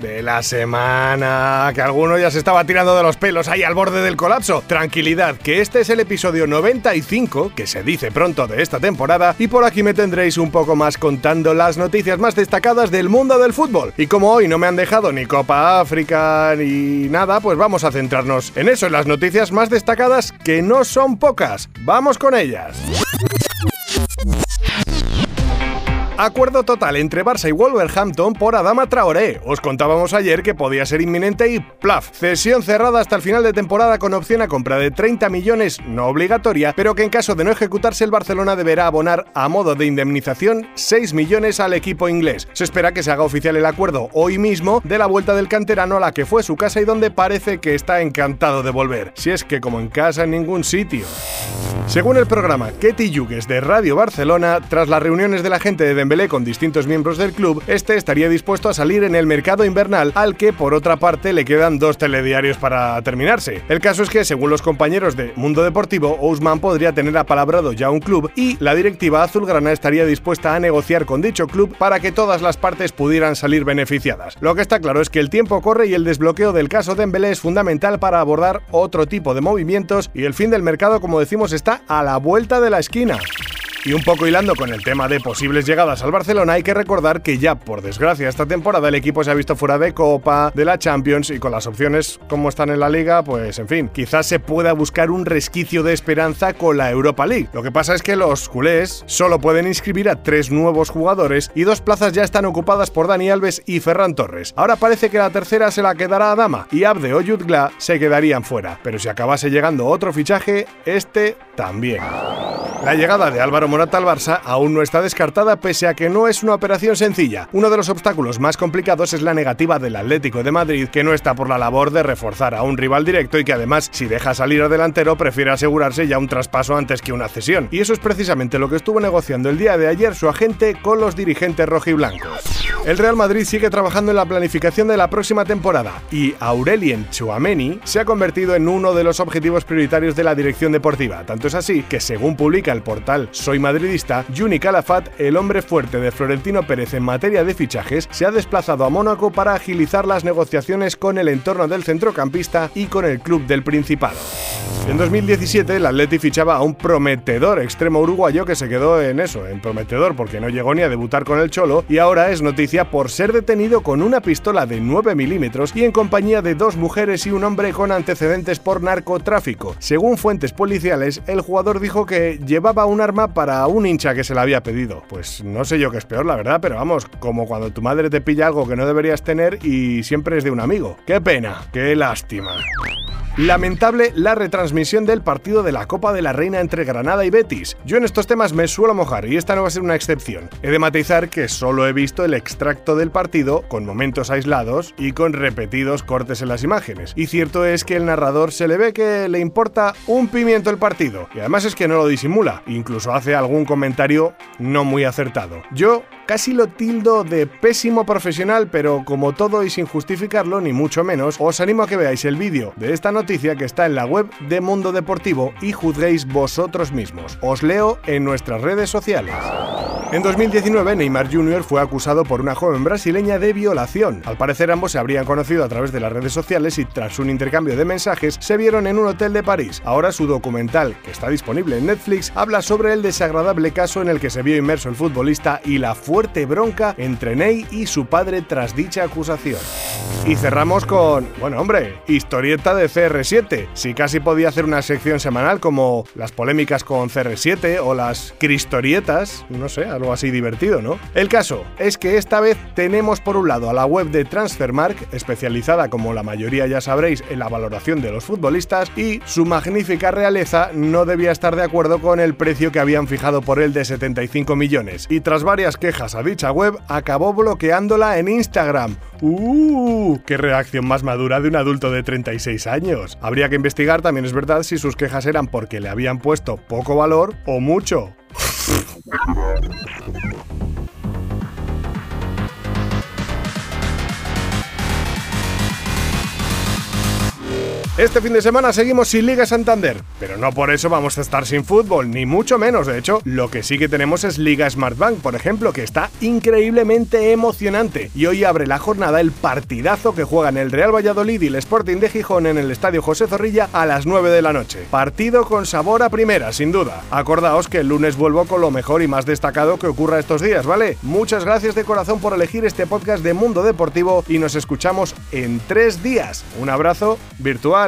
de la semana, que alguno ya se estaba tirando de los pelos ahí al borde del colapso. Tranquilidad, que este es el episodio 95, que se dice pronto de esta temporada, y por aquí me tendréis un poco más contando las noticias más destacadas del mundo del fútbol. Y como hoy no me han dejado ni Copa África ni nada, pues vamos a centrarnos en eso, en las noticias más destacadas, que no son pocas. Vamos con ellas. Acuerdo total entre Barça y Wolverhampton por Adama Traoré. Os contábamos ayer que podía ser inminente y plaf. Cesión cerrada hasta el final de temporada con opción a compra de 30 millones, no obligatoria, pero que en caso de no ejecutarse el Barcelona deberá abonar a modo de indemnización 6 millones al equipo inglés. Se espera que se haga oficial el acuerdo hoy mismo de la vuelta del canterano a la que fue su casa y donde parece que está encantado de volver. Si es que como en casa en ningún sitio. Según el programa Ketty Yugues de Radio Barcelona, tras las reuniones de la gente de Con distintos miembros del club, este estaría dispuesto a salir en el mercado invernal, al que por otra parte le quedan dos telediarios para terminarse. El caso es que, según los compañeros de Mundo Deportivo, Ousmane podría tener apalabrado ya un club y la directiva azulgrana estaría dispuesta a negociar con dicho club para que todas las partes pudieran salir beneficiadas. Lo que está claro es que el tiempo corre y el desbloqueo del caso Dembélé es fundamental para abordar otro tipo de movimientos y el fin del mercado, como decimos, está a la vuelta de la esquina. Y un poco hilando con el tema de posibles llegadas al Barcelona, hay que recordar que ya, por desgracia, esta temporada el equipo se ha visto fuera de Copa, de la Champions y con las opciones como están en la liga, pues en fin, quizás se pueda buscar un resquicio de esperanza con la Europa League. Lo que pasa es que los culés solo pueden inscribir a tres nuevos jugadores y dos plazas ya están ocupadas por Dani Alves y Ferran Torres. Ahora parece que la tercera se la quedará a Dama y Abde o se quedarían fuera, pero si acabase llegando otro fichaje, este también. La llegada de Álvaro Morata al Barça aún no está descartada pese a que no es una operación sencilla. Uno de los obstáculos más complicados es la negativa del Atlético de Madrid, que no está por la labor de reforzar a un rival directo y que además, si deja salir al delantero, prefiere asegurarse ya un traspaso antes que una cesión. Y eso es precisamente lo que estuvo negociando el día de ayer su agente con los dirigentes rojiblancos. El Real Madrid sigue trabajando en la planificación de la próxima temporada y Aurelien Chouameni se ha convertido en uno de los objetivos prioritarios de la dirección deportiva. Tanto es así que, según publica el portal Soy Madridista, Juni Calafat, el hombre fuerte de Florentino Pérez en materia de fichajes, se ha desplazado a Mónaco para agilizar las negociaciones con el entorno del centrocampista y con el club del Principado. En 2017 el Atleti fichaba a un prometedor extremo uruguayo que se quedó en eso, en prometedor porque no llegó ni a debutar con el Cholo y ahora es noticia por ser detenido con una pistola de 9 milímetros y en compañía de dos mujeres y un hombre con antecedentes por narcotráfico. Según fuentes policiales, el jugador dijo que llevaba un arma para un hincha que se la había pedido. Pues no sé yo qué es peor, la verdad, pero vamos, como cuando tu madre te pilla algo que no deberías tener y siempre es de un amigo. Qué pena, qué lástima. Lamentable la retransmisión del partido de la Copa de la Reina entre Granada y Betis. Yo en estos temas me suelo mojar y esta no va a ser una excepción. He de matizar que solo he visto el extracto del partido con momentos aislados y con repetidos cortes en las imágenes. Y cierto es que el narrador se le ve que le importa un pimiento el partido. Y además es que no lo disimula, incluso hace algún comentario no muy acertado. Yo casi lo tildo de pésimo profesional, pero como todo y sin justificarlo, ni mucho menos, os animo a que veáis el vídeo de esta noticia que está en la web de Mundo Deportivo y juzguéis vosotros mismos. Os leo en nuestras redes sociales. En 2019, Neymar Jr. fue acusado por una joven brasileña de violación. Al parecer, ambos se habrían conocido a través de las redes sociales y tras un intercambio de mensajes se vieron en un hotel de París. Ahora su documental, que está disponible en Netflix, habla sobre el desagradable caso en el que se vio inmerso el futbolista y la fuerte bronca entre Ney y su padre tras dicha acusación. Y cerramos con, bueno hombre, historieta de CR7. Si casi podía hacer una sección semanal como las polémicas con CR7 o las cristorietas, no sé, algo así divertido, ¿no? El caso es que esta vez tenemos por un lado a la web de Transfermark, especializada como la mayoría ya sabréis en la valoración de los futbolistas, y su magnífica realeza no debía estar de acuerdo con el precio que habían fijado por él de 75 millones. Y tras varias quejas a dicha web, acabó bloqueándola en Instagram. ¡Uh! ¡Qué reacción más madura de un adulto de 36 años! Habría que investigar también es verdad si sus quejas eran porque le habían puesto poco valor o mucho. Este fin de semana seguimos sin Liga Santander, pero no por eso vamos a estar sin fútbol, ni mucho menos. De hecho, lo que sí que tenemos es Liga Smartbank, por ejemplo, que está increíblemente emocionante. Y hoy abre la jornada el partidazo que juegan el Real Valladolid y el Sporting de Gijón en el Estadio José Zorrilla a las 9 de la noche. Partido con sabor a primera, sin duda. Acordaos que el lunes vuelvo con lo mejor y más destacado que ocurra estos días, ¿vale? Muchas gracias de corazón por elegir este podcast de Mundo Deportivo y nos escuchamos en tres días. Un abrazo virtual